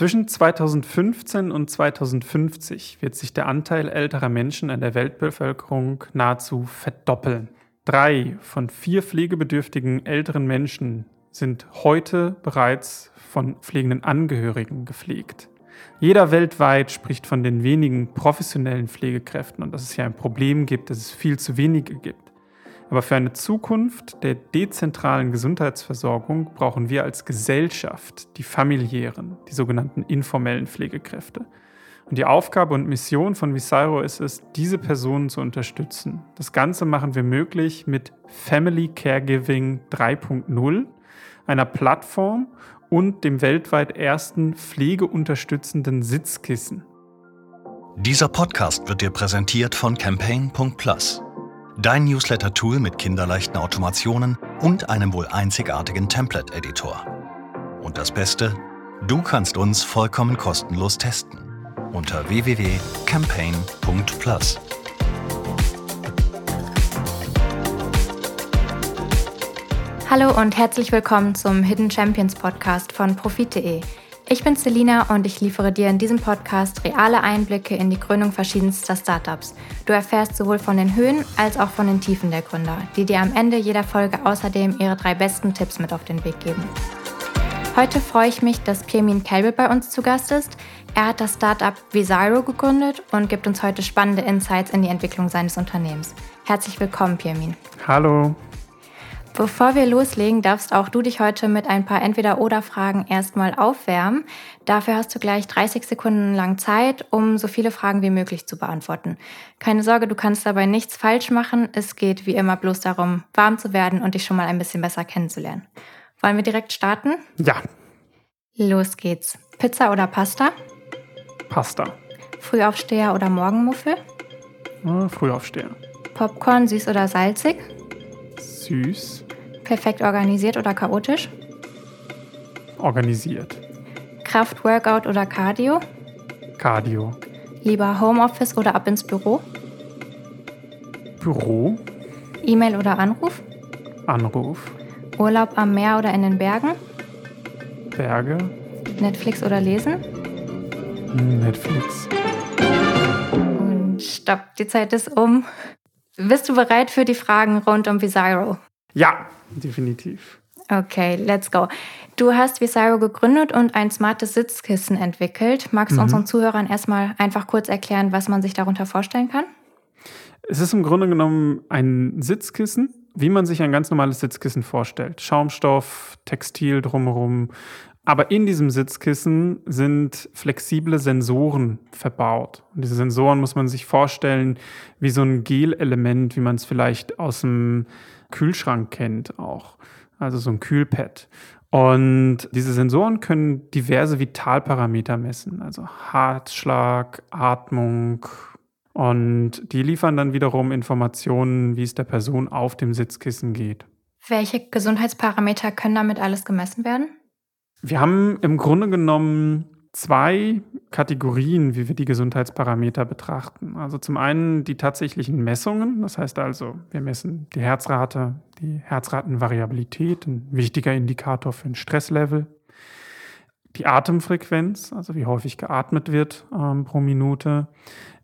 Zwischen 2015 und 2050 wird sich der Anteil älterer Menschen in der Weltbevölkerung nahezu verdoppeln. Drei von vier pflegebedürftigen älteren Menschen sind heute bereits von pflegenden Angehörigen gepflegt. Jeder weltweit spricht von den wenigen professionellen Pflegekräften und dass es hier ein Problem gibt, dass es viel zu wenige gibt. Aber für eine Zukunft der dezentralen Gesundheitsversorgung brauchen wir als Gesellschaft die familiären, die sogenannten informellen Pflegekräfte. Und die Aufgabe und Mission von Visairo ist es, diese Personen zu unterstützen. Das Ganze machen wir möglich mit Family Caregiving 3.0, einer Plattform und dem weltweit ersten pflegeunterstützenden Sitzkissen. Dieser Podcast wird dir präsentiert von Campaign.plus Dein Newsletter-Tool mit kinderleichten Automationen und einem wohl einzigartigen Template-Editor. Und das Beste, du kannst uns vollkommen kostenlos testen unter www.campaign.plus. Hallo und herzlich willkommen zum Hidden Champions Podcast von Profit.de. Ich bin Selina und ich liefere dir in diesem Podcast reale Einblicke in die Gründung verschiedenster Startups. Du erfährst sowohl von den Höhen als auch von den Tiefen der Gründer, die dir am Ende jeder Folge außerdem ihre drei besten Tipps mit auf den Weg geben. Heute freue ich mich, dass Pirmin Kelbel bei uns zu Gast ist. Er hat das Startup Visiro gegründet und gibt uns heute spannende Insights in die Entwicklung seines Unternehmens. Herzlich willkommen, Pirmin. Hallo. Bevor wir loslegen, darfst auch du dich heute mit ein paar Entweder-Oder-Fragen erstmal aufwärmen. Dafür hast du gleich 30 Sekunden lang Zeit, um so viele Fragen wie möglich zu beantworten. Keine Sorge, du kannst dabei nichts falsch machen. Es geht wie immer bloß darum, warm zu werden und dich schon mal ein bisschen besser kennenzulernen. Wollen wir direkt starten? Ja. Los geht's. Pizza oder Pasta? Pasta. Frühaufsteher oder Morgenmuffel? Frühaufsteher. Popcorn süß oder salzig? Süß. Perfekt organisiert oder chaotisch? Organisiert. Kraft-Workout oder Cardio? Cardio. Lieber Homeoffice oder ab ins Büro? Büro. E-Mail oder Anruf? Anruf. Urlaub am Meer oder in den Bergen? Berge. Netflix oder lesen? Netflix. Und stopp, die Zeit ist um. Bist du bereit für die Fragen rund um Visiro? Ja, definitiv. Okay, let's go. Du hast Visiro gegründet und ein smartes Sitzkissen entwickelt. Magst du mhm. unseren Zuhörern erstmal einfach kurz erklären, was man sich darunter vorstellen kann? Es ist im Grunde genommen ein Sitzkissen, wie man sich ein ganz normales Sitzkissen vorstellt. Schaumstoff, Textil drumherum, aber in diesem Sitzkissen sind flexible Sensoren verbaut. Und diese Sensoren muss man sich vorstellen wie so ein Gel-Element, wie man es vielleicht aus dem Kühlschrank kennt auch. Also so ein Kühlpad. Und diese Sensoren können diverse Vitalparameter messen, also Herzschlag, Atmung. Und die liefern dann wiederum Informationen, wie es der Person auf dem Sitzkissen geht. Welche Gesundheitsparameter können damit alles gemessen werden? Wir haben im Grunde genommen zwei Kategorien, wie wir die Gesundheitsparameter betrachten. Also zum einen die tatsächlichen Messungen, das heißt also, wir messen die Herzrate, die Herzratenvariabilität, ein wichtiger Indikator für ein Stresslevel. Die Atemfrequenz, also wie häufig geatmet wird ähm, pro Minute.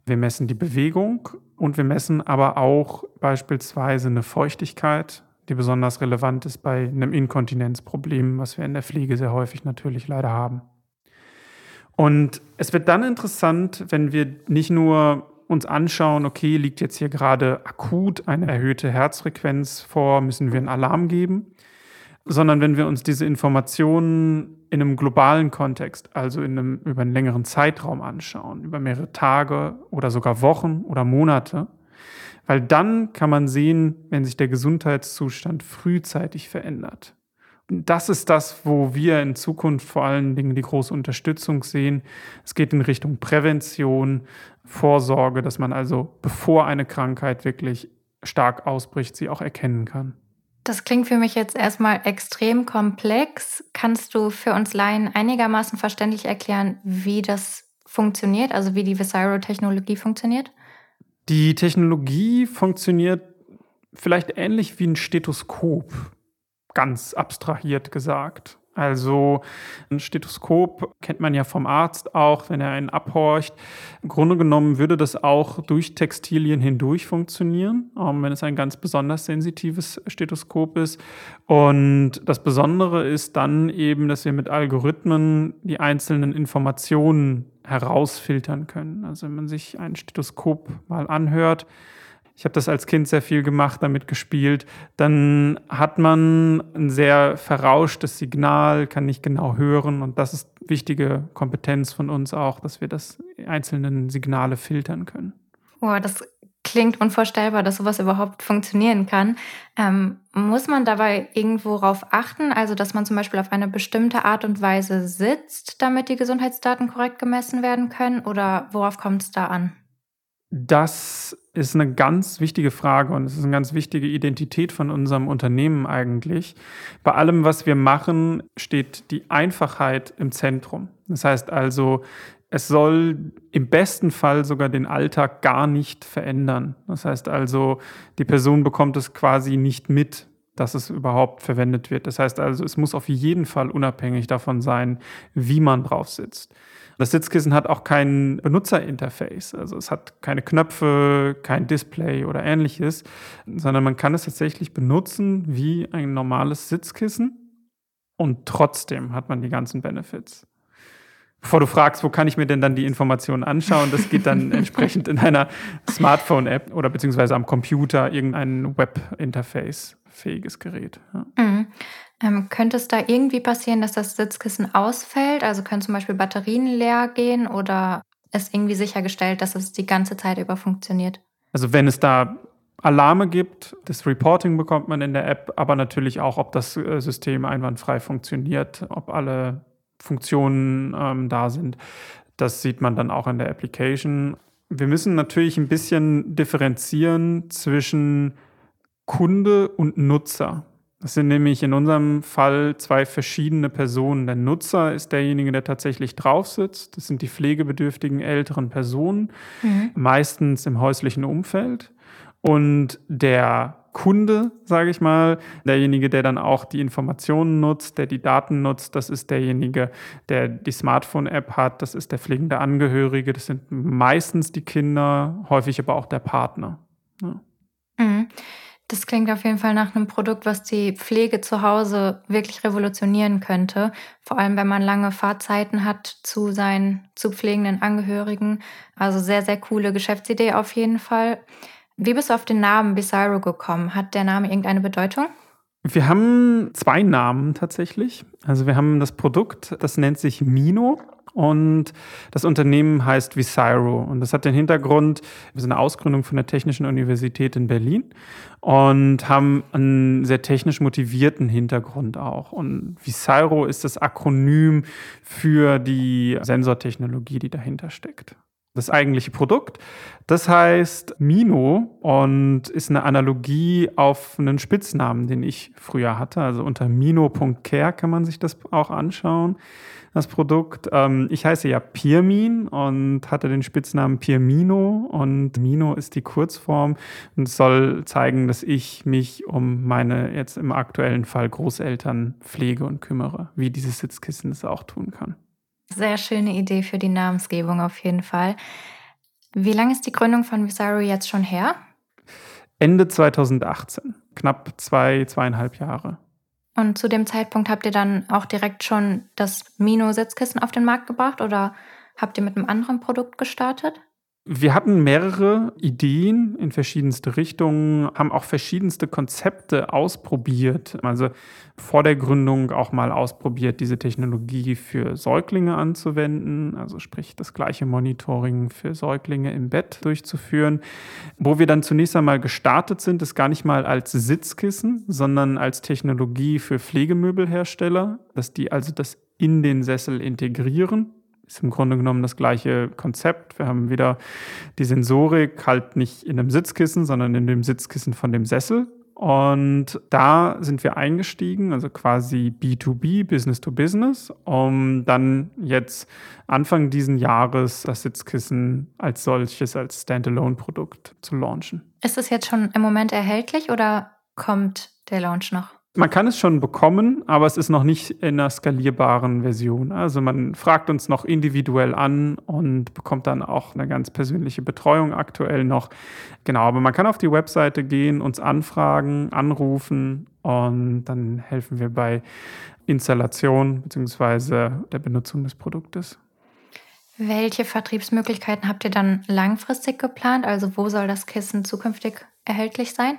Wir messen die Bewegung und wir messen aber auch beispielsweise eine Feuchtigkeit, die besonders relevant ist bei einem Inkontinenzproblem, was wir in der Pflege sehr häufig natürlich leider haben. Und es wird dann interessant, wenn wir nicht nur uns anschauen, okay, liegt jetzt hier gerade akut eine erhöhte Herzfrequenz vor, müssen wir einen Alarm geben, sondern wenn wir uns diese Informationen in einem globalen Kontext, also in einem, über einen längeren Zeitraum anschauen, über mehrere Tage oder sogar Wochen oder Monate, weil dann kann man sehen, wenn sich der Gesundheitszustand frühzeitig verändert. Und das ist das, wo wir in Zukunft vor allen Dingen die große Unterstützung sehen. Es geht in Richtung Prävention, Vorsorge, dass man also, bevor eine Krankheit wirklich stark ausbricht, sie auch erkennen kann. Das klingt für mich jetzt erstmal extrem komplex. Kannst du für uns Laien einigermaßen verständlich erklären, wie das funktioniert, also wie die Visiro-Technologie funktioniert? Die Technologie funktioniert vielleicht ähnlich wie ein Stethoskop, ganz abstrahiert gesagt. Also ein Stethoskop kennt man ja vom Arzt auch, wenn er einen abhorcht. Im Grunde genommen würde das auch durch Textilien hindurch funktionieren, wenn es ein ganz besonders sensitives Stethoskop ist. Und das Besondere ist dann eben, dass wir mit Algorithmen die einzelnen Informationen herausfiltern können. Also wenn man sich ein Stethoskop mal anhört, ich habe das als Kind sehr viel gemacht, damit gespielt, dann hat man ein sehr verrauschtes Signal, kann nicht genau hören und das ist wichtige Kompetenz von uns auch, dass wir das einzelnen Signale filtern können. Oh, das klingt unvorstellbar, dass sowas überhaupt funktionieren kann. Ähm, muss man dabei irgendwo darauf achten, also dass man zum Beispiel auf eine bestimmte Art und Weise sitzt, damit die Gesundheitsdaten korrekt gemessen werden können oder worauf kommt es da an? Das ist eine ganz wichtige Frage und es ist eine ganz wichtige Identität von unserem Unternehmen eigentlich. Bei allem, was wir machen, steht die Einfachheit im Zentrum. Das heißt also, es soll im besten Fall sogar den Alltag gar nicht verändern. Das heißt also, die Person bekommt es quasi nicht mit, dass es überhaupt verwendet wird. Das heißt also, es muss auf jeden Fall unabhängig davon sein, wie man drauf sitzt. Das Sitzkissen hat auch kein Benutzerinterface. Also es hat keine Knöpfe, kein Display oder ähnliches, sondern man kann es tatsächlich benutzen wie ein normales Sitzkissen und trotzdem hat man die ganzen Benefits. Bevor du fragst, wo kann ich mir denn dann die Informationen anschauen, das geht dann entsprechend in einer Smartphone-App oder beziehungsweise am Computer irgendein Web-Interface fähiges Gerät. Ja. Mhm. Ähm, könnte es da irgendwie passieren, dass das Sitzkissen ausfällt? Also können zum Beispiel Batterien leer gehen oder ist irgendwie sichergestellt, dass es die ganze Zeit über funktioniert? Also wenn es da Alarme gibt, das Reporting bekommt man in der App, aber natürlich auch, ob das äh, System einwandfrei funktioniert, ob alle Funktionen ähm, da sind. Das sieht man dann auch in der Application. Wir müssen natürlich ein bisschen differenzieren zwischen Kunde und Nutzer. Das sind nämlich in unserem Fall zwei verschiedene Personen. Der Nutzer ist derjenige, der tatsächlich drauf sitzt. Das sind die pflegebedürftigen älteren Personen, mhm. meistens im häuslichen Umfeld. Und der Kunde, sage ich mal, derjenige, der dann auch die Informationen nutzt, der die Daten nutzt, das ist derjenige, der die Smartphone-App hat, das ist der pflegende Angehörige, das sind meistens die Kinder, häufig aber auch der Partner. Ja. Mhm. Das klingt auf jeden Fall nach einem Produkt, was die Pflege zu Hause wirklich revolutionieren könnte. Vor allem, wenn man lange Fahrzeiten hat zu seinen zu pflegenden Angehörigen. Also sehr, sehr coole Geschäftsidee auf jeden Fall. Wie bist du auf den Namen Bizarro gekommen? Hat der Name irgendeine Bedeutung? Wir haben zwei Namen tatsächlich. Also wir haben das Produkt, das nennt sich Mino und das Unternehmen heißt Visiro. Und das hat den Hintergrund, wir sind eine Ausgründung von der Technischen Universität in Berlin und haben einen sehr technisch motivierten Hintergrund auch. Und Visiro ist das Akronym für die Sensortechnologie, die dahinter steckt das eigentliche Produkt. Das heißt Mino und ist eine Analogie auf einen Spitznamen, den ich früher hatte. Also unter mino.care kann man sich das auch anschauen das Produkt. Ähm, ich heiße ja Pirmin und hatte den Spitznamen Pirmino und Mino ist die Kurzform und soll zeigen, dass ich mich um meine jetzt im aktuellen Fall Großeltern pflege und kümmere, wie dieses Sitzkissen es auch tun kann. Sehr schöne Idee für die Namensgebung auf jeden Fall. Wie lange ist die Gründung von Visaro jetzt schon her? Ende 2018, knapp zwei, zweieinhalb Jahre. Und zu dem Zeitpunkt habt ihr dann auch direkt schon das Mino-Sitzkissen auf den Markt gebracht oder habt ihr mit einem anderen Produkt gestartet? Wir hatten mehrere Ideen in verschiedenste Richtungen, haben auch verschiedenste Konzepte ausprobiert. Also vor der Gründung auch mal ausprobiert, diese Technologie für Säuglinge anzuwenden, also sprich das gleiche Monitoring für Säuglinge im Bett durchzuführen. Wo wir dann zunächst einmal gestartet sind, ist gar nicht mal als Sitzkissen, sondern als Technologie für Pflegemöbelhersteller, dass die also das in den Sessel integrieren ist im Grunde genommen das gleiche Konzept. Wir haben wieder die Sensorik halt nicht in einem Sitzkissen, sondern in dem Sitzkissen von dem Sessel. Und da sind wir eingestiegen, also quasi B2B, Business to Business, um dann jetzt Anfang diesen Jahres das Sitzkissen als solches, als Standalone-Produkt zu launchen. Ist es jetzt schon im Moment erhältlich oder kommt der Launch noch? Man kann es schon bekommen, aber es ist noch nicht in einer skalierbaren Version. Also man fragt uns noch individuell an und bekommt dann auch eine ganz persönliche Betreuung aktuell noch. Genau, aber man kann auf die Webseite gehen, uns anfragen, anrufen und dann helfen wir bei Installation bzw. der Benutzung des Produktes. Welche Vertriebsmöglichkeiten habt ihr dann langfristig geplant? Also wo soll das Kissen zukünftig erhältlich sein?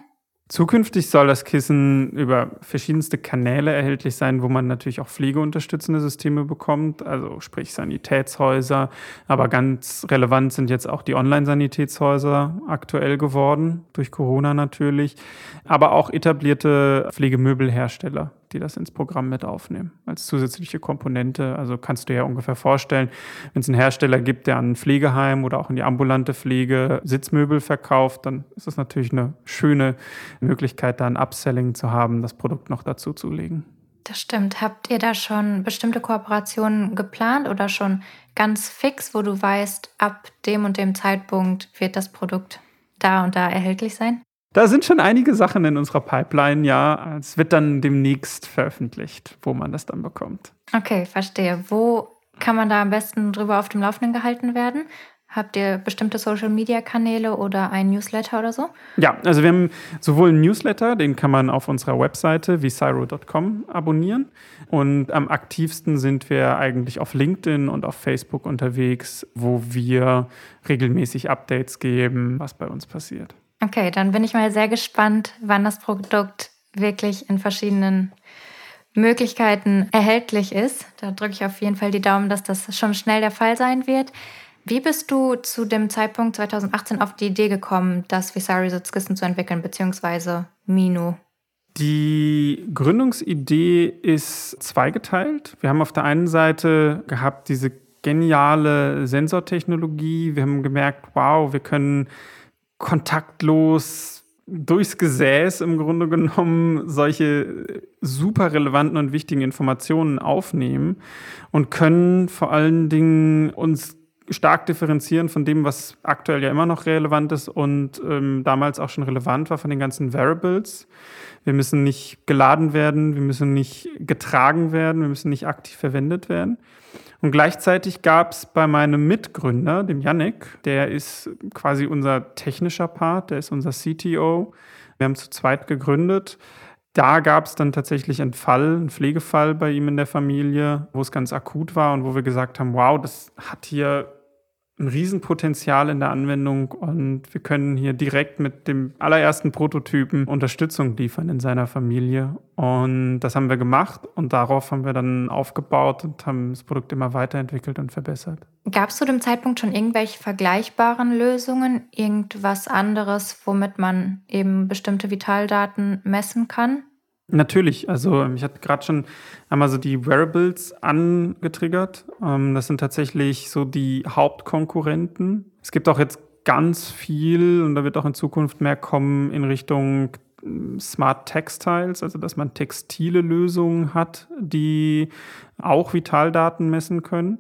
Zukünftig soll das Kissen über verschiedenste Kanäle erhältlich sein, wo man natürlich auch pflegeunterstützende Systeme bekommt, also sprich Sanitätshäuser. Aber ganz relevant sind jetzt auch die Online-Sanitätshäuser aktuell geworden, durch Corona natürlich, aber auch etablierte Pflegemöbelhersteller die das ins Programm mit aufnehmen, als zusätzliche Komponente. Also kannst du ja ungefähr vorstellen, wenn es einen Hersteller gibt, der an ein Pflegeheim oder auch in die ambulante Pflege Sitzmöbel verkauft, dann ist das natürlich eine schöne Möglichkeit, da ein Upselling zu haben, das Produkt noch dazu zu legen. Das stimmt. Habt ihr da schon bestimmte Kooperationen geplant oder schon ganz fix, wo du weißt, ab dem und dem Zeitpunkt wird das Produkt da und da erhältlich sein? Da sind schon einige Sachen in unserer Pipeline, ja. Es wird dann demnächst veröffentlicht, wo man das dann bekommt. Okay, verstehe. Wo kann man da am besten drüber auf dem Laufenden gehalten werden? Habt ihr bestimmte Social-Media-Kanäle oder ein Newsletter oder so? Ja, also wir haben sowohl einen Newsletter, den kann man auf unserer Webseite visiro.com abonnieren. Und am aktivsten sind wir eigentlich auf LinkedIn und auf Facebook unterwegs, wo wir regelmäßig Updates geben, was bei uns passiert. Okay, dann bin ich mal sehr gespannt, wann das Produkt wirklich in verschiedenen Möglichkeiten erhältlich ist. Da drücke ich auf jeden Fall die Daumen, dass das schon schnell der Fall sein wird. Wie bist du zu dem Zeitpunkt 2018 auf die Idee gekommen, das Visari Sitzkissen zu entwickeln, beziehungsweise Minu? Die Gründungsidee ist zweigeteilt. Wir haben auf der einen Seite gehabt diese geniale Sensortechnologie. Wir haben gemerkt, wow, wir können kontaktlos durchs Gesäß im Grunde genommen solche super relevanten und wichtigen Informationen aufnehmen und können vor allen Dingen uns stark differenzieren von dem, was aktuell ja immer noch relevant ist und ähm, damals auch schon relevant war von den ganzen Variables. Wir müssen nicht geladen werden, wir müssen nicht getragen werden, wir müssen nicht aktiv verwendet werden. Und gleichzeitig gab es bei meinem Mitgründer, dem Yannick, der ist quasi unser technischer Part, der ist unser CTO. Wir haben zu zweit gegründet. Da gab es dann tatsächlich einen Fall, einen Pflegefall bei ihm in der Familie, wo es ganz akut war und wo wir gesagt haben, wow, das hat hier ein Riesenpotenzial in der Anwendung und wir können hier direkt mit dem allerersten Prototypen Unterstützung liefern in seiner Familie. Und das haben wir gemacht und darauf haben wir dann aufgebaut und haben das Produkt immer weiterentwickelt und verbessert. Gab es zu dem Zeitpunkt schon irgendwelche vergleichbaren Lösungen, irgendwas anderes, womit man eben bestimmte Vitaldaten messen kann? Natürlich, also ich hatte gerade schon einmal so die Wearables angetriggert. Ähm, das sind tatsächlich so die Hauptkonkurrenten. Es gibt auch jetzt ganz viel und da wird auch in Zukunft mehr kommen in Richtung ähm, Smart Textiles, also dass man textile Lösungen hat, die auch Vitaldaten messen können.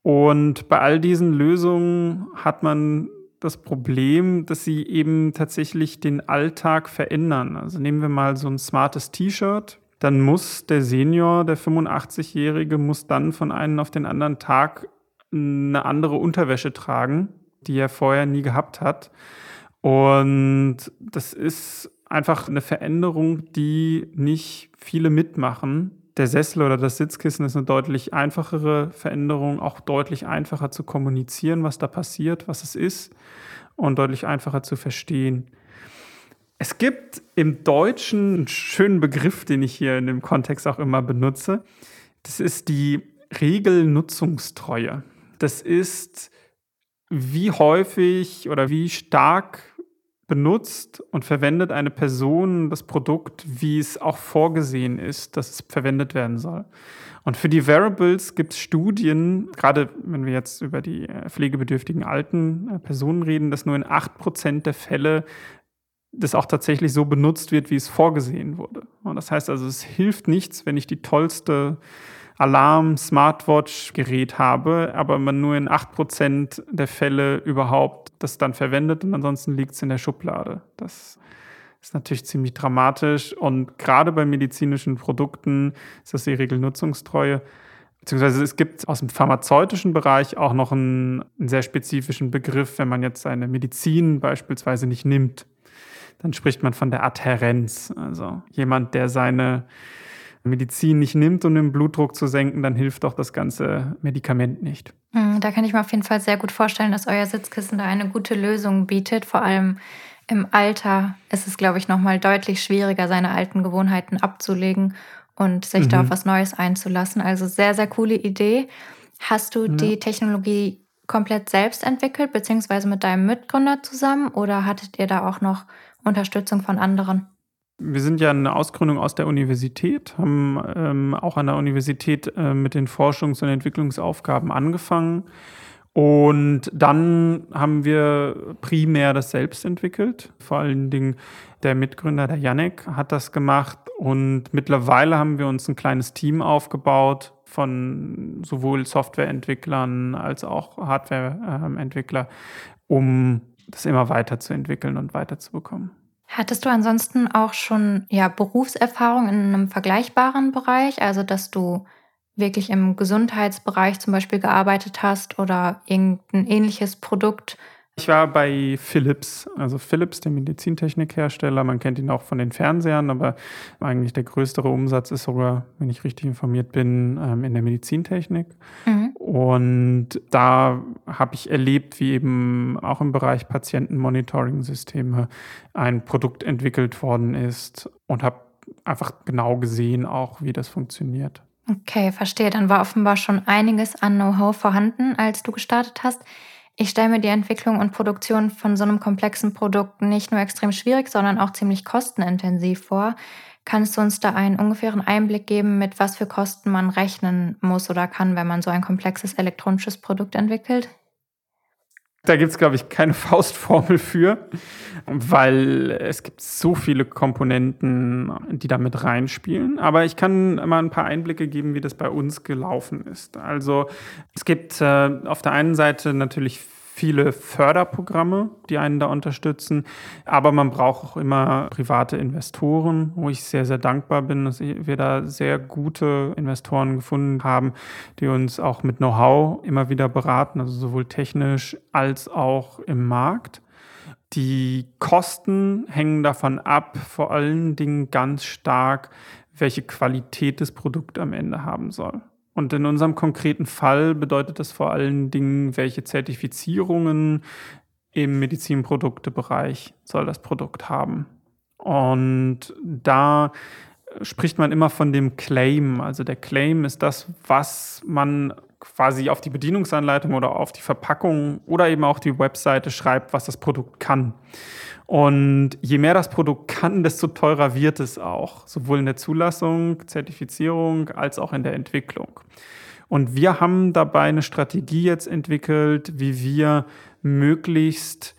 Und bei all diesen Lösungen hat man das Problem, dass sie eben tatsächlich den Alltag verändern. Also nehmen wir mal so ein smartes T-Shirt. Dann muss der Senior, der 85-Jährige, muss dann von einem auf den anderen Tag eine andere Unterwäsche tragen, die er vorher nie gehabt hat. Und das ist einfach eine Veränderung, die nicht viele mitmachen der Sessel oder das Sitzkissen ist eine deutlich einfachere Veränderung, auch deutlich einfacher zu kommunizieren, was da passiert, was es ist und deutlich einfacher zu verstehen. Es gibt im Deutschen einen schönen Begriff, den ich hier in dem Kontext auch immer benutze. Das ist die Regelnutzungstreue. Das ist, wie häufig oder wie stark benutzt und verwendet eine Person das Produkt, wie es auch vorgesehen ist, dass es verwendet werden soll. Und für die Variables gibt es Studien, gerade wenn wir jetzt über die äh, pflegebedürftigen alten äh, Personen reden, dass nur in 8% der Fälle das auch tatsächlich so benutzt wird, wie es vorgesehen wurde. Und das heißt also, es hilft nichts, wenn ich die tollste Alarm-Smartwatch-Gerät habe, aber man nur in 8% der Fälle überhaupt das dann verwendet und ansonsten liegt es in der Schublade. Das ist natürlich ziemlich dramatisch und gerade bei medizinischen Produkten ist das die Regel Nutzungstreue. Beziehungsweise es gibt aus dem pharmazeutischen Bereich auch noch einen, einen sehr spezifischen Begriff, wenn man jetzt eine Medizin beispielsweise nicht nimmt. Dann spricht man von der Adhärenz. Also jemand, der seine Medizin nicht nimmt, um den Blutdruck zu senken, dann hilft auch das ganze Medikament nicht. Hm, da kann ich mir auf jeden Fall sehr gut vorstellen, dass euer Sitzkissen da eine gute Lösung bietet. Vor allem im Alter ist es, glaube ich, nochmal deutlich schwieriger, seine alten Gewohnheiten abzulegen und sich mhm. da auf was Neues einzulassen. Also sehr, sehr coole Idee. Hast du ja. die Technologie komplett selbst entwickelt, beziehungsweise mit deinem Mitgründer zusammen oder hattet ihr da auch noch Unterstützung von anderen? Wir sind ja eine Ausgründung aus der Universität, haben ähm, auch an der Universität äh, mit den Forschungs- und Entwicklungsaufgaben angefangen. Und dann haben wir primär das selbst entwickelt. Vor allen Dingen der Mitgründer, der Janek, hat das gemacht. Und mittlerweile haben wir uns ein kleines Team aufgebaut von sowohl Softwareentwicklern als auch Hardwareentwickler, um das immer weiterzuentwickeln und weiterzubekommen. Hattest du ansonsten auch schon ja, Berufserfahrung in einem vergleichbaren Bereich, also dass du wirklich im Gesundheitsbereich zum Beispiel gearbeitet hast oder irgendein ähnliches Produkt ich war bei Philips, also Philips, der Medizintechnikhersteller. Man kennt ihn auch von den Fernsehern, aber eigentlich der größere Umsatz ist sogar, wenn ich richtig informiert bin, ähm, in der Medizintechnik. Mhm. Und da habe ich erlebt, wie eben auch im Bereich Patientenmonitoring-Systeme ein Produkt entwickelt worden ist und habe einfach genau gesehen, auch wie das funktioniert. Okay, verstehe. Dann war offenbar schon einiges an Know-how vorhanden, als du gestartet hast. Ich stelle mir die Entwicklung und Produktion von so einem komplexen Produkt nicht nur extrem schwierig, sondern auch ziemlich kostenintensiv vor. Kannst du uns da einen ungefähren Einblick geben, mit was für Kosten man rechnen muss oder kann, wenn man so ein komplexes elektronisches Produkt entwickelt? Da gibt es, glaube ich, keine Faustformel für, weil es gibt so viele Komponenten, die da mit reinspielen. Aber ich kann mal ein paar Einblicke geben, wie das bei uns gelaufen ist. Also es gibt äh, auf der einen Seite natürlich viele Förderprogramme, die einen da unterstützen. Aber man braucht auch immer private Investoren, wo ich sehr, sehr dankbar bin, dass wir da sehr gute Investoren gefunden haben, die uns auch mit Know-how immer wieder beraten, also sowohl technisch als auch im Markt. Die Kosten hängen davon ab, vor allen Dingen ganz stark, welche Qualität das Produkt am Ende haben soll. Und in unserem konkreten Fall bedeutet das vor allen Dingen, welche Zertifizierungen im Medizinproduktebereich soll das Produkt haben. Und da spricht man immer von dem Claim. Also der Claim ist das, was man quasi auf die Bedienungsanleitung oder auf die Verpackung oder eben auch die Webseite schreibt, was das Produkt kann. Und je mehr das Produkt kann, desto teurer wird es auch, sowohl in der Zulassung, Zertifizierung als auch in der Entwicklung. Und wir haben dabei eine Strategie jetzt entwickelt, wie wir möglichst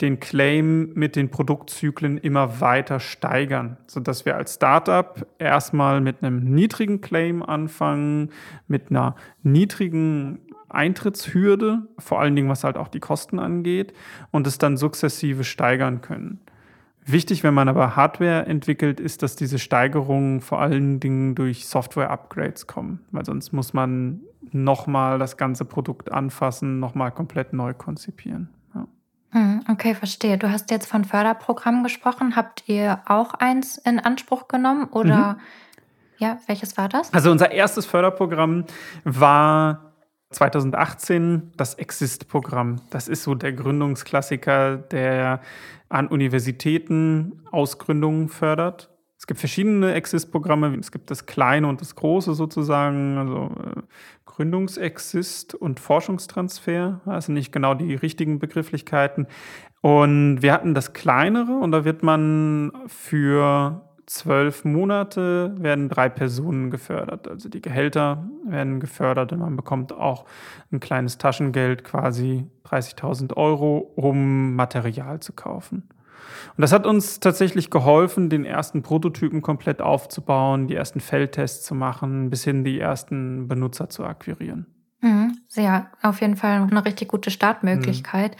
den Claim mit den Produktzyklen immer weiter steigern, sodass wir als Startup erstmal mit einem niedrigen Claim anfangen, mit einer niedrigen Eintrittshürde, vor allen Dingen was halt auch die Kosten angeht, und es dann sukzessive steigern können. Wichtig, wenn man aber Hardware entwickelt, ist, dass diese Steigerungen vor allen Dingen durch Software-Upgrades kommen, weil sonst muss man nochmal das ganze Produkt anfassen, nochmal komplett neu konzipieren. Hm, okay, verstehe. Du hast jetzt von Förderprogrammen gesprochen. Habt ihr auch eins in Anspruch genommen oder mhm. ja, welches war das? Also unser erstes Förderprogramm war 2018 das Exist-Programm. Das ist so der Gründungsklassiker, der an Universitäten Ausgründungen fördert. Es gibt verschiedene Exist-Programme. Es gibt das kleine und das große sozusagen, also äh, Gründungsexist und Forschungstransfer. Sind nicht genau die richtigen Begrifflichkeiten. Und wir hatten das kleinere und da wird man für zwölf Monate werden drei Personen gefördert. Also die Gehälter werden gefördert und man bekommt auch ein kleines Taschengeld, quasi 30.000 Euro, um Material zu kaufen. Und das hat uns tatsächlich geholfen, den ersten Prototypen komplett aufzubauen, die ersten Feldtests zu machen, bis hin die ersten Benutzer zu akquirieren. Mhm, ja, auf jeden Fall eine richtig gute Startmöglichkeit.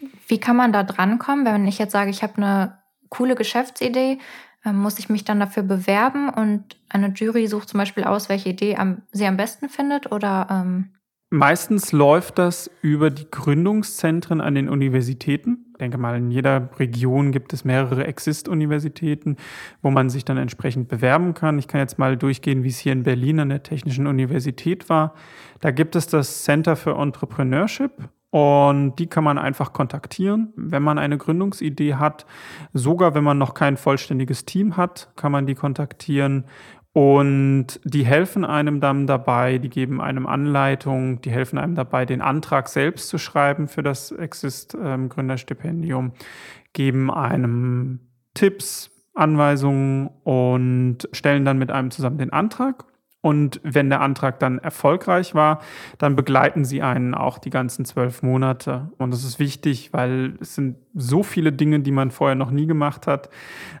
Mhm. Wie kann man da drankommen, wenn ich jetzt sage, ich habe eine coole Geschäftsidee. Ähm, muss ich mich dann dafür bewerben und eine Jury sucht zum Beispiel aus, welche Idee am, sie am besten findet? Oder ähm Meistens läuft das über die Gründungszentren an den Universitäten. Ich denke mal, in jeder Region gibt es mehrere Exist-Universitäten, wo man sich dann entsprechend bewerben kann. Ich kann jetzt mal durchgehen, wie es hier in Berlin an der Technischen Universität war. Da gibt es das Center für Entrepreneurship und die kann man einfach kontaktieren, wenn man eine Gründungsidee hat. Sogar wenn man noch kein vollständiges Team hat, kann man die kontaktieren und die helfen einem dann dabei, die geben einem Anleitung, die helfen einem dabei, den Antrag selbst zu schreiben für das Exist ähm, Gründerstipendium, geben einem Tipps, Anweisungen und stellen dann mit einem zusammen den Antrag. Und wenn der Antrag dann erfolgreich war, dann begleiten sie einen auch die ganzen zwölf Monate. Und das ist wichtig, weil es sind so viele Dinge, die man vorher noch nie gemacht hat,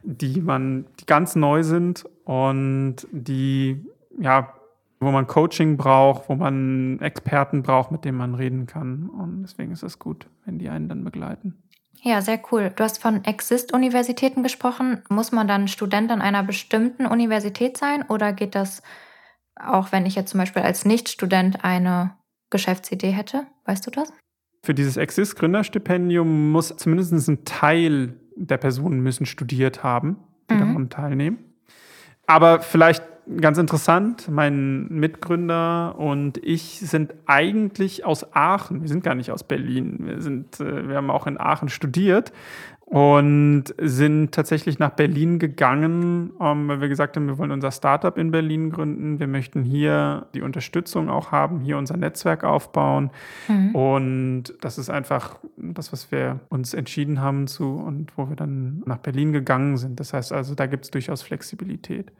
die man, die ganz neu sind und die, ja, wo man Coaching braucht, wo man Experten braucht, mit denen man reden kann. Und deswegen ist es gut, wenn die einen dann begleiten. Ja, sehr cool. Du hast von Exist-Universitäten gesprochen. Muss man dann Student an einer bestimmten Universität sein oder geht das auch wenn ich jetzt zum Beispiel als Nichtstudent eine Geschäftsidee hätte. Weißt du das? Für dieses Exist-Gründerstipendium muss zumindest ein Teil der Personen müssen studiert haben, die mhm. daran teilnehmen. Aber vielleicht ganz interessant, mein Mitgründer und ich sind eigentlich aus Aachen. Wir sind gar nicht aus Berlin. Wir, sind, äh, wir haben auch in Aachen studiert und sind tatsächlich nach Berlin gegangen, ähm, weil wir gesagt haben, wir wollen unser Startup in Berlin gründen. Wir möchten hier die Unterstützung auch haben, hier unser Netzwerk aufbauen. Mhm. Und das ist einfach das, was wir uns entschieden haben zu und wo wir dann nach Berlin gegangen sind. Das heißt also, da gibt es durchaus Flexibilität.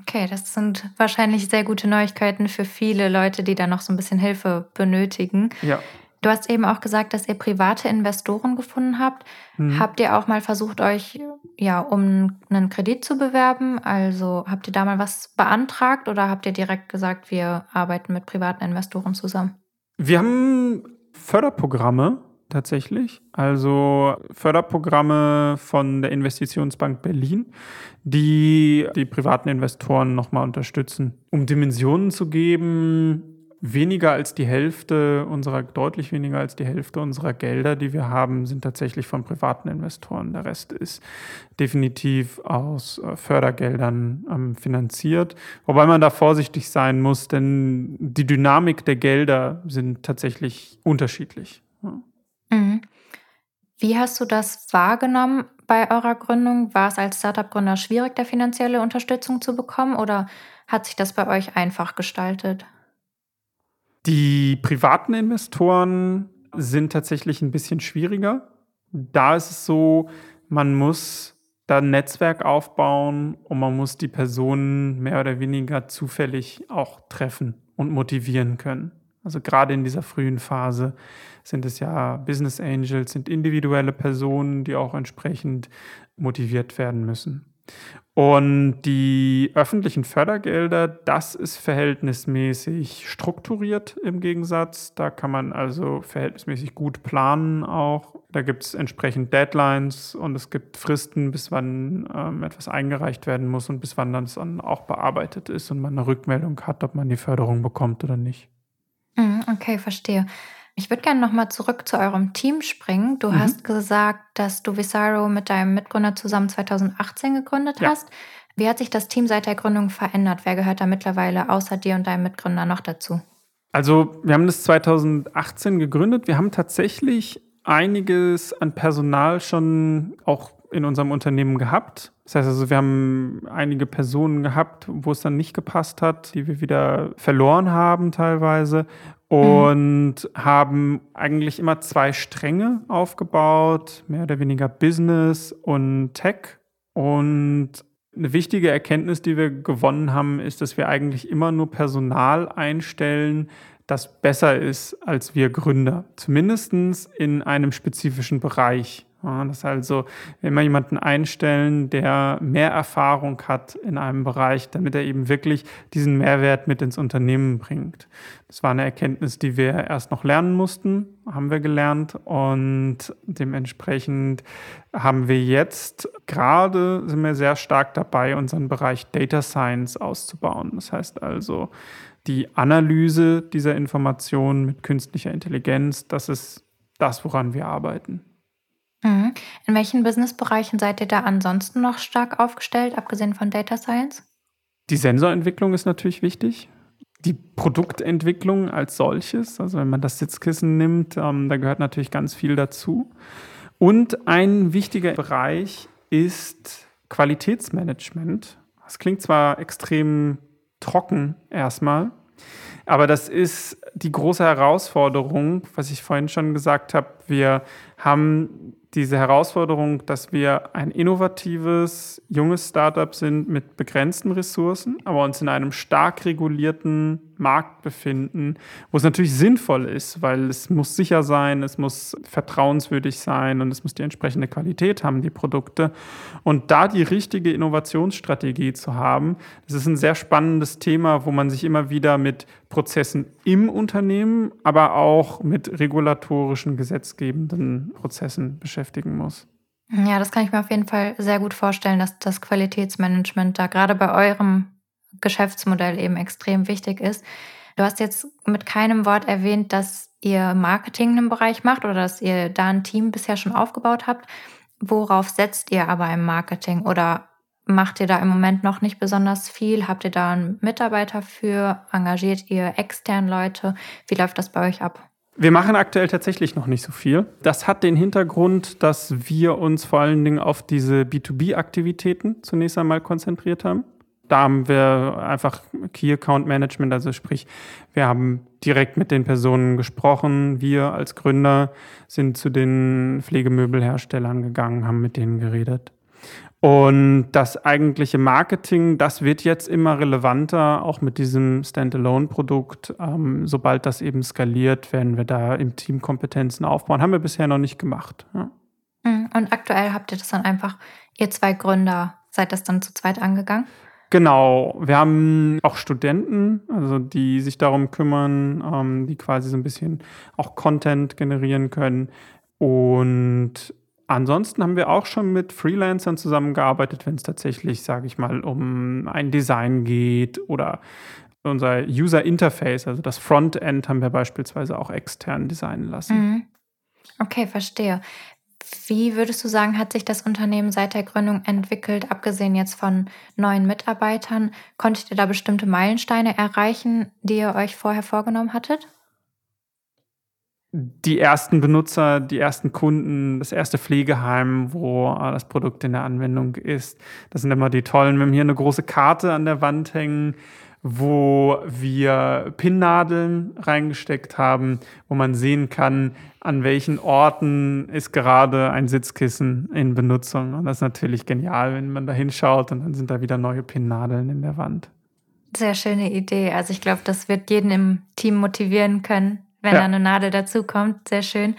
Okay, das sind wahrscheinlich sehr gute Neuigkeiten für viele Leute, die da noch so ein bisschen Hilfe benötigen. Ja. Du hast eben auch gesagt, dass ihr private Investoren gefunden habt. Mhm. Habt ihr auch mal versucht, euch ja um einen Kredit zu bewerben? Also habt ihr da mal was beantragt oder habt ihr direkt gesagt, wir arbeiten mit privaten Investoren zusammen? Wir haben Förderprogramme tatsächlich, also Förderprogramme von der Investitionsbank Berlin, die die privaten Investoren nochmal unterstützen, um Dimensionen zu geben weniger als die Hälfte unserer, deutlich weniger als die Hälfte unserer Gelder, die wir haben, sind tatsächlich von privaten Investoren. Der Rest ist definitiv aus äh, Fördergeldern ähm, finanziert. Wobei man da vorsichtig sein muss, denn die Dynamik der Gelder sind tatsächlich unterschiedlich. Mhm. Wie hast du das wahrgenommen bei eurer Gründung? War es als Startup-Gründer schwierig, da finanzielle Unterstützung zu bekommen oder hat sich das bei euch einfach gestaltet? Die privaten Investoren sind tatsächlich ein bisschen schwieriger. Da ist es so, man muss da ein Netzwerk aufbauen und man muss die Personen mehr oder weniger zufällig auch treffen und motivieren können. Also gerade in dieser frühen Phase sind es ja Business Angels, sind individuelle Personen, die auch entsprechend motiviert werden müssen. Und die öffentlichen Fördergelder, das ist verhältnismäßig strukturiert im Gegensatz. Da kann man also verhältnismäßig gut planen auch. Da gibt es entsprechend Deadlines und es gibt Fristen, bis wann ähm, etwas eingereicht werden muss und bis wann das dann auch bearbeitet ist und man eine Rückmeldung hat, ob man die Förderung bekommt oder nicht. Mhm, okay, verstehe. Ich würde gerne nochmal zurück zu eurem Team springen. Du mhm. hast gesagt, dass du Visaro mit deinem Mitgründer zusammen 2018 gegründet ja. hast. Wie hat sich das Team seit der Gründung verändert? Wer gehört da mittlerweile außer dir und deinem Mitgründer noch dazu? Also, wir haben das 2018 gegründet. Wir haben tatsächlich einiges an Personal schon auch in unserem Unternehmen gehabt. Das heißt also, wir haben einige Personen gehabt, wo es dann nicht gepasst hat, die wir wieder verloren haben teilweise und mhm. haben eigentlich immer zwei Stränge aufgebaut, mehr oder weniger Business und Tech. Und eine wichtige Erkenntnis, die wir gewonnen haben, ist, dass wir eigentlich immer nur Personal einstellen, das besser ist als wir Gründer. Zumindest in einem spezifischen Bereich. Ja, das ist also immer jemanden einstellen, der mehr Erfahrung hat in einem Bereich, damit er eben wirklich diesen Mehrwert mit ins Unternehmen bringt. Das war eine Erkenntnis, die wir erst noch lernen mussten, haben wir gelernt und dementsprechend haben wir jetzt gerade sind wir sehr stark dabei, unseren Bereich Data Science auszubauen. Das heißt also, die Analyse dieser Informationen mit künstlicher Intelligenz, das ist das, woran wir arbeiten. Mhm. In welchen Businessbereichen seid ihr da ansonsten noch stark aufgestellt, abgesehen von Data Science? Die Sensorentwicklung ist natürlich wichtig. Die Produktentwicklung als solches, also wenn man das Sitzkissen nimmt, ähm, da gehört natürlich ganz viel dazu. Und ein wichtiger Bereich ist Qualitätsmanagement. Das klingt zwar extrem trocken erstmal. Aber das ist die große Herausforderung, was ich vorhin schon gesagt habe. Wir haben diese Herausforderung, dass wir ein innovatives, junges Startup sind mit begrenzten Ressourcen, aber uns in einem stark regulierten Markt befinden, wo es natürlich sinnvoll ist, weil es muss sicher sein, es muss vertrauenswürdig sein und es muss die entsprechende Qualität haben, die Produkte. Und da die richtige Innovationsstrategie zu haben, das ist ein sehr spannendes Thema, wo man sich immer wieder mit Prozessen im Unternehmen, aber auch mit regulatorischen, gesetzgebenden Prozessen beschäftigen muss. Ja, das kann ich mir auf jeden Fall sehr gut vorstellen, dass das Qualitätsmanagement da gerade bei eurem Geschäftsmodell eben extrem wichtig ist. Du hast jetzt mit keinem Wort erwähnt, dass ihr Marketing im Bereich macht oder dass ihr da ein Team bisher schon aufgebaut habt. Worauf setzt ihr aber im Marketing oder macht ihr da im Moment noch nicht besonders viel? Habt ihr da einen Mitarbeiter für? Engagiert ihr extern Leute? Wie läuft das bei euch ab? Wir machen aktuell tatsächlich noch nicht so viel. Das hat den Hintergrund, dass wir uns vor allen Dingen auf diese B2B-Aktivitäten zunächst einmal konzentriert haben da haben wir einfach Key Account Management, also sprich, wir haben direkt mit den Personen gesprochen. Wir als Gründer sind zu den Pflegemöbelherstellern gegangen, haben mit denen geredet. Und das eigentliche Marketing, das wird jetzt immer relevanter, auch mit diesem Standalone-Produkt. Ähm, sobald das eben skaliert, werden wir da im Team Kompetenzen aufbauen. Haben wir bisher noch nicht gemacht. Ja. Mhm. Und aktuell habt ihr das dann einfach, ihr zwei Gründer, seid das dann zu zweit angegangen? Genau, wir haben auch Studenten, also die sich darum kümmern, ähm, die quasi so ein bisschen auch Content generieren können. Und ansonsten haben wir auch schon mit Freelancern zusammengearbeitet, wenn es tatsächlich, sage ich mal, um ein Design geht oder unser User Interface, also das Frontend, haben wir beispielsweise auch extern designen lassen. Mhm. Okay, verstehe. Wie würdest du sagen, hat sich das Unternehmen seit der Gründung entwickelt, abgesehen jetzt von neuen Mitarbeitern? Konntet ihr da bestimmte Meilensteine erreichen, die ihr euch vorher vorgenommen hattet? Die ersten Benutzer, die ersten Kunden, das erste Pflegeheim, wo das Produkt in der Anwendung ist. Das sind immer die tollen. Wir haben hier eine große Karte an der Wand hängen wo wir Pinnnadeln reingesteckt haben, wo man sehen kann, an welchen Orten ist gerade ein Sitzkissen in Benutzung. Und das ist natürlich genial, wenn man da hinschaut und dann sind da wieder neue Pinnnadeln in der Wand. Sehr schöne Idee. Also ich glaube, das wird jeden im Team motivieren können, wenn ja. da eine Nadel dazukommt. Sehr schön.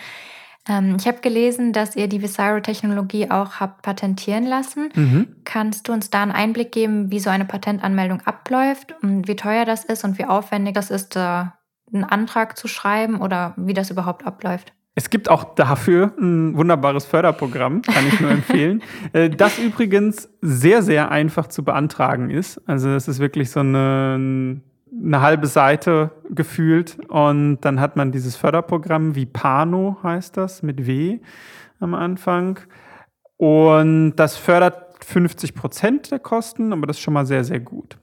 Ähm, ich habe gelesen, dass ihr die Visiro-Technologie auch habt patentieren lassen. Mhm. Kannst du uns da einen Einblick geben, wie so eine Patentanmeldung abläuft und wie teuer das ist und wie aufwendig das ist, einen Antrag zu schreiben oder wie das überhaupt abläuft? Es gibt auch dafür ein wunderbares Förderprogramm, kann ich nur empfehlen. Äh, das übrigens sehr, sehr einfach zu beantragen ist. Also es ist wirklich so eine eine halbe Seite gefühlt und dann hat man dieses Förderprogramm, wie Pano heißt das, mit W am Anfang. Und das fördert 50 Prozent der Kosten, aber das ist schon mal sehr, sehr gut.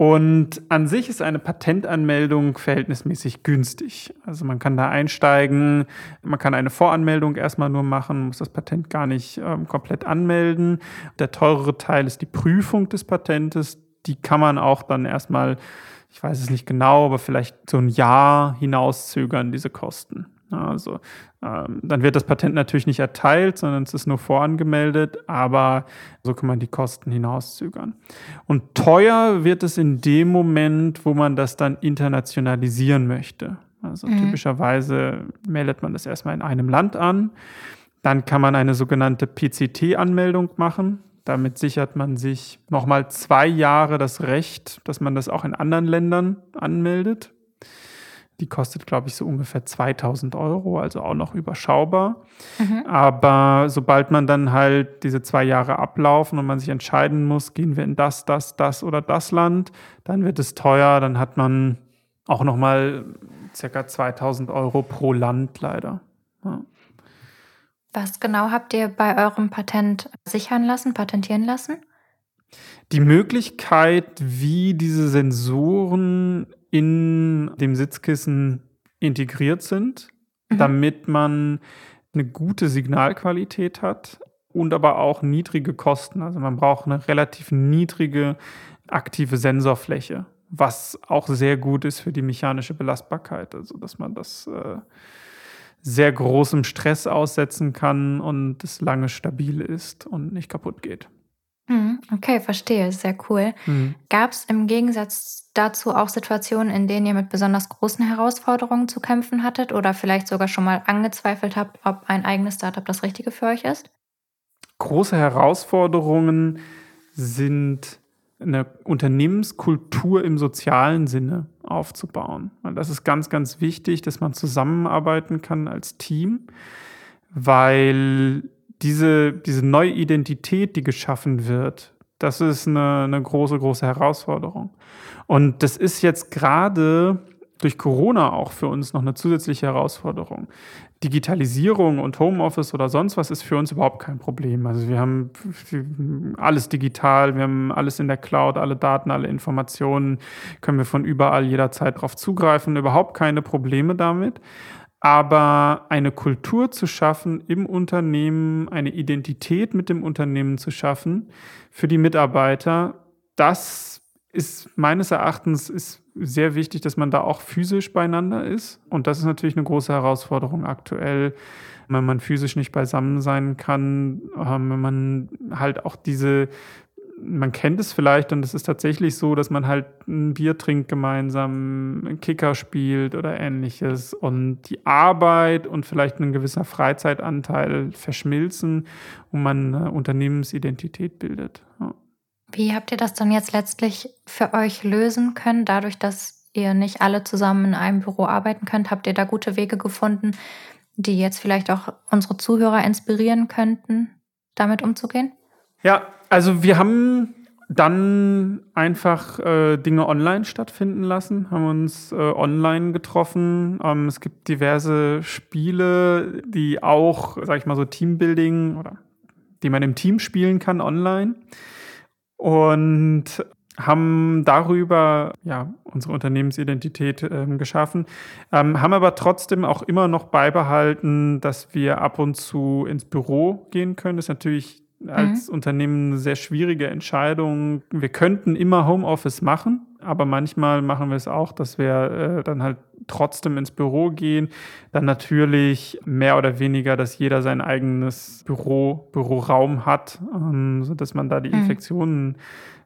Und an sich ist eine Patentanmeldung verhältnismäßig günstig. Also man kann da einsteigen, man kann eine Voranmeldung erstmal nur machen, muss das Patent gar nicht ähm, komplett anmelden. Der teurere Teil ist die Prüfung des Patentes. Die kann man auch dann erstmal ich weiß es nicht genau, aber vielleicht so ein Jahr hinauszögern, diese Kosten. Also ähm, dann wird das Patent natürlich nicht erteilt, sondern es ist nur vorangemeldet, aber so kann man die Kosten hinauszögern. Und teuer wird es in dem Moment, wo man das dann internationalisieren möchte. Also mhm. typischerweise meldet man das erstmal in einem Land an Dann kann man eine sogenannte PCT-Anmeldung machen. Damit sichert man sich nochmal zwei Jahre das Recht, dass man das auch in anderen Ländern anmeldet. Die kostet, glaube ich, so ungefähr 2000 Euro, also auch noch überschaubar. Mhm. Aber sobald man dann halt diese zwei Jahre ablaufen und man sich entscheiden muss, gehen wir in das, das, das oder das Land, dann wird es teuer. Dann hat man auch nochmal circa 2000 Euro pro Land leider. Ja. Was genau habt ihr bei eurem Patent sichern lassen, patentieren lassen? Die Möglichkeit, wie diese Sensoren in dem Sitzkissen integriert sind, mhm. damit man eine gute Signalqualität hat und aber auch niedrige Kosten. Also man braucht eine relativ niedrige aktive Sensorfläche, was auch sehr gut ist für die mechanische Belastbarkeit. Also dass man das äh, sehr großem Stress aussetzen kann und es lange stabil ist und nicht kaputt geht. Mhm, okay, verstehe. Sehr cool. Mhm. Gab es im Gegensatz dazu auch Situationen, in denen ihr mit besonders großen Herausforderungen zu kämpfen hattet oder vielleicht sogar schon mal angezweifelt habt, ob ein eigenes Startup das Richtige für euch ist? Große Herausforderungen sind eine Unternehmenskultur im sozialen Sinne aufzubauen. Das ist ganz, ganz wichtig, dass man zusammenarbeiten kann als Team, weil diese, diese neue Identität, die geschaffen wird, das ist eine, eine große, große Herausforderung. Und das ist jetzt gerade durch Corona auch für uns noch eine zusätzliche Herausforderung. Digitalisierung und Homeoffice oder sonst was ist für uns überhaupt kein Problem. Also wir haben alles digital, wir haben alles in der Cloud, alle Daten, alle Informationen, können wir von überall jederzeit darauf zugreifen, überhaupt keine Probleme damit. Aber eine Kultur zu schaffen im Unternehmen, eine Identität mit dem Unternehmen zu schaffen für die Mitarbeiter, das ist meines Erachtens ist sehr wichtig, dass man da auch physisch beieinander ist. Und das ist natürlich eine große Herausforderung aktuell, wenn man physisch nicht beisammen sein kann, ähm, wenn man halt auch diese man kennt es vielleicht und es ist tatsächlich so, dass man halt ein Bier trinkt gemeinsam, einen Kicker spielt oder ähnliches und die Arbeit und vielleicht ein gewisser Freizeitanteil verschmilzen und man eine Unternehmensidentität bildet. Ja. Wie habt ihr das dann jetzt letztlich für euch lösen können, dadurch, dass ihr nicht alle zusammen in einem Büro arbeiten könnt? Habt ihr da gute Wege gefunden, die jetzt vielleicht auch unsere Zuhörer inspirieren könnten, damit umzugehen? Ja, also wir haben dann einfach äh, Dinge online stattfinden lassen, haben uns äh, online getroffen. Ähm, es gibt diverse Spiele, die auch, sag ich mal so, Teambuilding oder die man im Team spielen kann online. Und haben darüber ja, unsere Unternehmensidentität ähm, geschaffen, ähm, haben aber trotzdem auch immer noch beibehalten, dass wir ab und zu ins Büro gehen können. Das ist natürlich als mhm. Unternehmen eine sehr schwierige Entscheidung. Wir könnten immer Homeoffice machen, aber manchmal machen wir es auch, dass wir äh, dann halt trotzdem ins Büro gehen. Dann natürlich mehr oder weniger, dass jeder sein eigenes Büro, Büroraum hat, ähm, sodass man da die mhm. Infektionen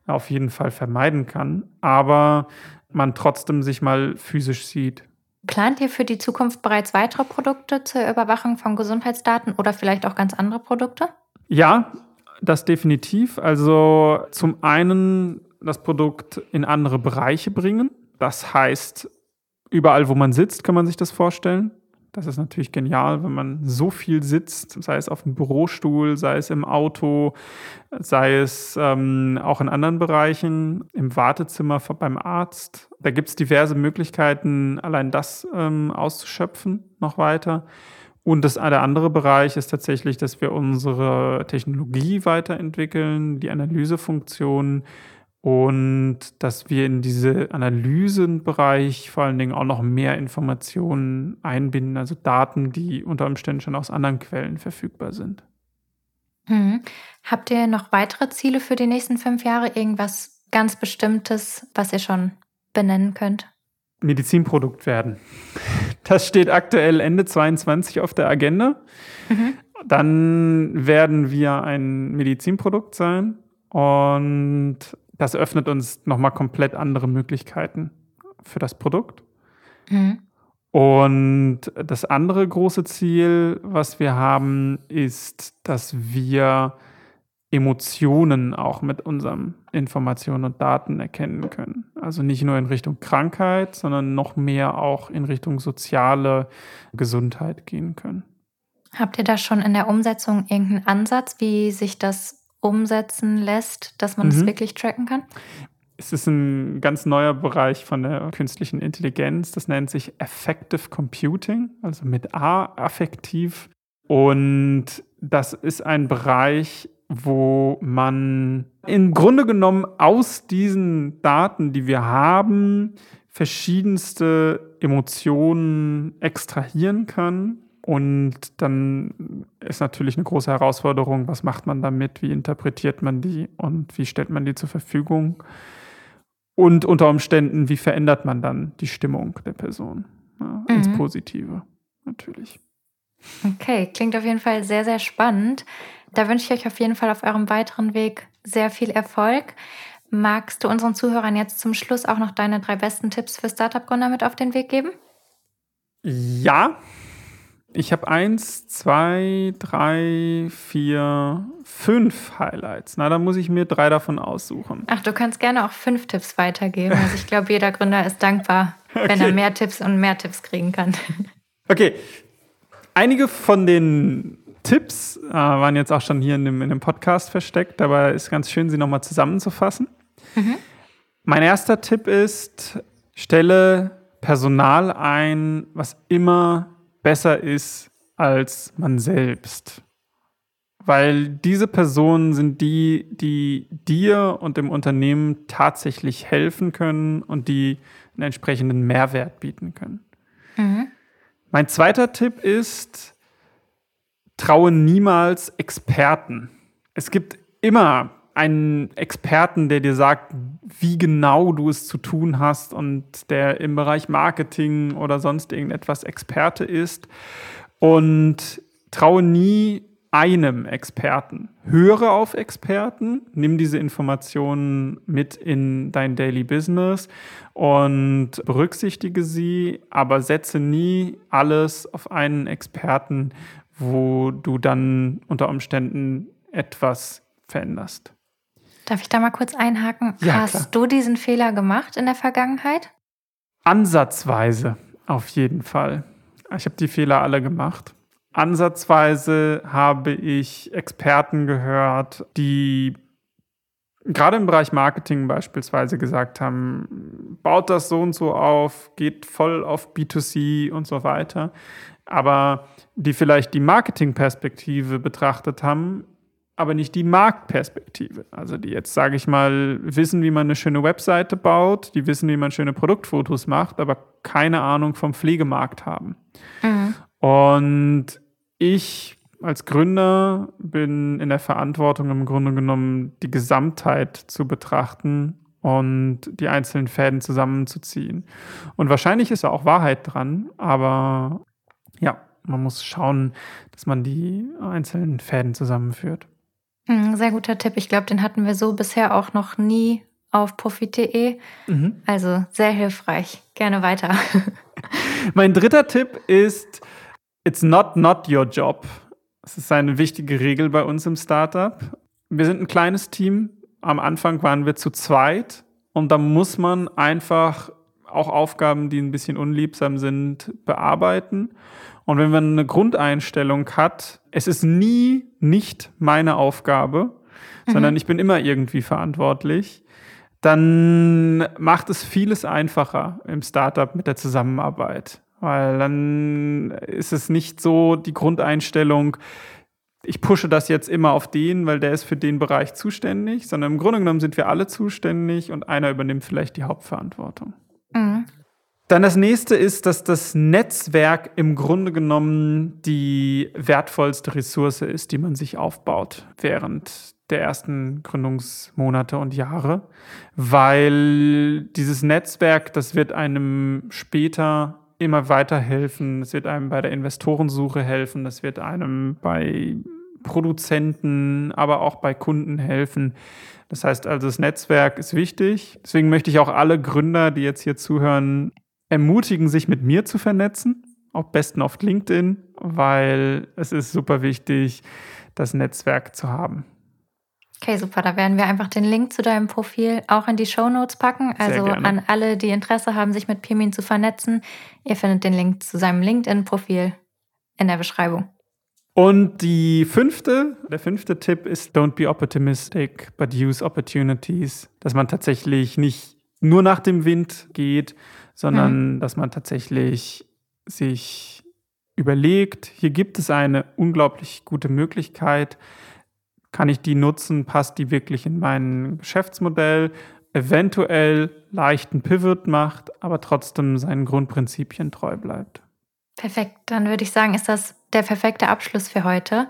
auf jeden Fall vermeiden kann. Aber man trotzdem sich mal physisch sieht. Plant ihr für die Zukunft bereits weitere Produkte zur Überwachung von Gesundheitsdaten oder vielleicht auch ganz andere Produkte? Ja, das definitiv. Also zum einen das Produkt in andere Bereiche bringen. Das heißt, überall, wo man sitzt, kann man sich das vorstellen. Das ist natürlich genial, wenn man so viel sitzt, sei es auf dem Bürostuhl, sei es im Auto, sei es ähm, auch in anderen Bereichen, im Wartezimmer beim Arzt. Da gibt es diverse Möglichkeiten, allein das ähm, auszuschöpfen noch weiter. Und das, der andere Bereich ist tatsächlich, dass wir unsere Technologie weiterentwickeln, die Analysefunktionen und dass wir in diese Analysenbereich vor allen Dingen auch noch mehr Informationen einbinden, also Daten, die unter Umständen schon aus anderen Quellen verfügbar sind. Hm. Habt ihr noch weitere Ziele für die nächsten fünf Jahre? Irgendwas ganz Bestimmtes, was ihr schon benennen könnt? Medizinprodukt werden. Das steht aktuell Ende 22 auf der Agenda. Mhm. Dann werden wir ein Medizinprodukt sein und das öffnet uns nochmal komplett andere Möglichkeiten für das Produkt. Mhm. Und das andere große Ziel, was wir haben, ist, dass wir Emotionen auch mit unseren Informationen und Daten erkennen können. Also nicht nur in Richtung Krankheit, sondern noch mehr auch in Richtung soziale Gesundheit gehen können. Habt ihr da schon in der Umsetzung irgendeinen Ansatz, wie sich das umsetzen lässt, dass man es mhm. wirklich tracken kann? Es ist ein ganz neuer Bereich von der künstlichen Intelligenz. Das nennt sich Effective Computing, also mit A, affektiv. Und das ist ein Bereich, wo man im Grunde genommen aus diesen Daten, die wir haben, verschiedenste Emotionen extrahieren kann. Und dann ist natürlich eine große Herausforderung, was macht man damit, wie interpretiert man die und wie stellt man die zur Verfügung. Und unter Umständen, wie verändert man dann die Stimmung der Person ja, mhm. ins Positive, natürlich. Okay, klingt auf jeden Fall sehr, sehr spannend. Da wünsche ich euch auf jeden Fall auf eurem weiteren Weg sehr viel Erfolg. Magst du unseren Zuhörern jetzt zum Schluss auch noch deine drei besten Tipps für Startup-Gründer mit auf den Weg geben? Ja, ich habe eins, zwei, drei, vier, fünf Highlights. Na, da muss ich mir drei davon aussuchen. Ach, du kannst gerne auch fünf Tipps weitergeben. Also ich glaube, jeder Gründer ist dankbar, okay. wenn er mehr Tipps und mehr Tipps kriegen kann. Okay. Einige von den Tipps äh, waren jetzt auch schon hier in dem, in dem Podcast versteckt, aber es ist ganz schön, sie nochmal zusammenzufassen. Mhm. Mein erster Tipp ist, stelle Personal ein, was immer besser ist als man selbst. Weil diese Personen sind die, die dir und dem Unternehmen tatsächlich helfen können und die einen entsprechenden Mehrwert bieten können. Mhm. Mein zweiter Tipp ist, traue niemals Experten. Es gibt immer einen Experten, der dir sagt, wie genau du es zu tun hast und der im Bereich Marketing oder sonst irgendetwas Experte ist. Und traue nie einem Experten. Höre auf Experten, nimm diese Informationen mit in dein Daily Business und berücksichtige sie, aber setze nie alles auf einen Experten, wo du dann unter Umständen etwas veränderst. Darf ich da mal kurz einhaken? Ja, Hast klar. du diesen Fehler gemacht in der Vergangenheit? Ansatzweise, auf jeden Fall. Ich habe die Fehler alle gemacht. Ansatzweise habe ich Experten gehört, die gerade im Bereich Marketing beispielsweise gesagt haben, baut das so und so auf, geht voll auf B2C und so weiter. Aber die vielleicht die Marketingperspektive betrachtet haben, aber nicht die Marktperspektive. Also die jetzt, sage ich mal, wissen, wie man eine schöne Webseite baut, die wissen, wie man schöne Produktfotos macht, aber keine Ahnung vom Pflegemarkt haben. Mhm. Und ich als Gründer bin in der Verantwortung im Grunde genommen, die Gesamtheit zu betrachten und die einzelnen Fäden zusammenzuziehen. Und wahrscheinlich ist da auch Wahrheit dran, aber ja, man muss schauen, dass man die einzelnen Fäden zusammenführt. Hm, sehr guter Tipp. Ich glaube, den hatten wir so bisher auch noch nie auf profit.de. Mhm. Also sehr hilfreich. Gerne weiter. mein dritter Tipp ist, it's not not your job. Das ist eine wichtige Regel bei uns im Startup. Wir sind ein kleines Team. Am Anfang waren wir zu zweit und da muss man einfach auch Aufgaben, die ein bisschen unliebsam sind, bearbeiten. Und wenn man eine Grundeinstellung hat, es ist nie nicht meine Aufgabe, mhm. sondern ich bin immer irgendwie verantwortlich, dann macht es vieles einfacher im Startup mit der Zusammenarbeit. Weil dann ist es nicht so die Grundeinstellung, ich pushe das jetzt immer auf den, weil der ist für den Bereich zuständig, sondern im Grunde genommen sind wir alle zuständig und einer übernimmt vielleicht die Hauptverantwortung. Mhm. Dann das nächste ist, dass das Netzwerk im Grunde genommen die wertvollste Ressource ist, die man sich aufbaut während der ersten Gründungsmonate und Jahre, weil dieses Netzwerk, das wird einem später immer weiterhelfen, es wird einem bei der Investorensuche helfen, das wird einem bei Produzenten, aber auch bei Kunden helfen. Das heißt also, das Netzwerk ist wichtig. Deswegen möchte ich auch alle Gründer, die jetzt hier zuhören, ermutigen, sich mit mir zu vernetzen, am besten auf LinkedIn, weil es ist super wichtig, das Netzwerk zu haben. Okay, super. Da werden wir einfach den Link zu deinem Profil auch in die Show Notes packen. Also an alle, die Interesse haben, sich mit Pirmin zu vernetzen. Ihr findet den Link zu seinem LinkedIn-Profil in der Beschreibung. Und die fünfte, der fünfte Tipp ist, don't be optimistic, but use opportunities. Dass man tatsächlich nicht nur nach dem Wind geht, sondern mhm. dass man tatsächlich sich überlegt, hier gibt es eine unglaublich gute Möglichkeit, kann ich die nutzen, passt die wirklich in mein Geschäftsmodell, eventuell leichten Pivot macht, aber trotzdem seinen Grundprinzipien treu bleibt. Perfekt, dann würde ich sagen, ist das der perfekte Abschluss für heute.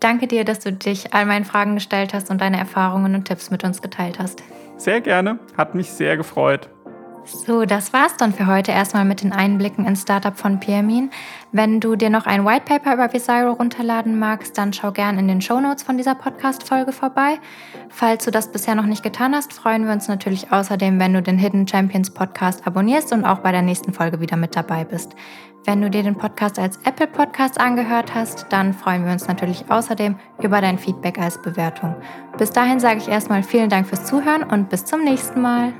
Danke dir, dass du dich all meinen Fragen gestellt hast und deine Erfahrungen und Tipps mit uns geteilt hast. Sehr gerne, hat mich sehr gefreut. So, das war's dann für heute erstmal mit den Einblicken ins Startup von Piermin. Wenn du dir noch ein White Paper über Visiro runterladen magst, dann schau gern in den Show Notes von dieser Podcast-Folge vorbei. Falls du das bisher noch nicht getan hast, freuen wir uns natürlich außerdem, wenn du den Hidden Champions Podcast abonnierst und auch bei der nächsten Folge wieder mit dabei bist. Wenn du dir den Podcast als Apple Podcast angehört hast, dann freuen wir uns natürlich außerdem über dein Feedback als Bewertung. Bis dahin sage ich erstmal vielen Dank fürs Zuhören und bis zum nächsten Mal.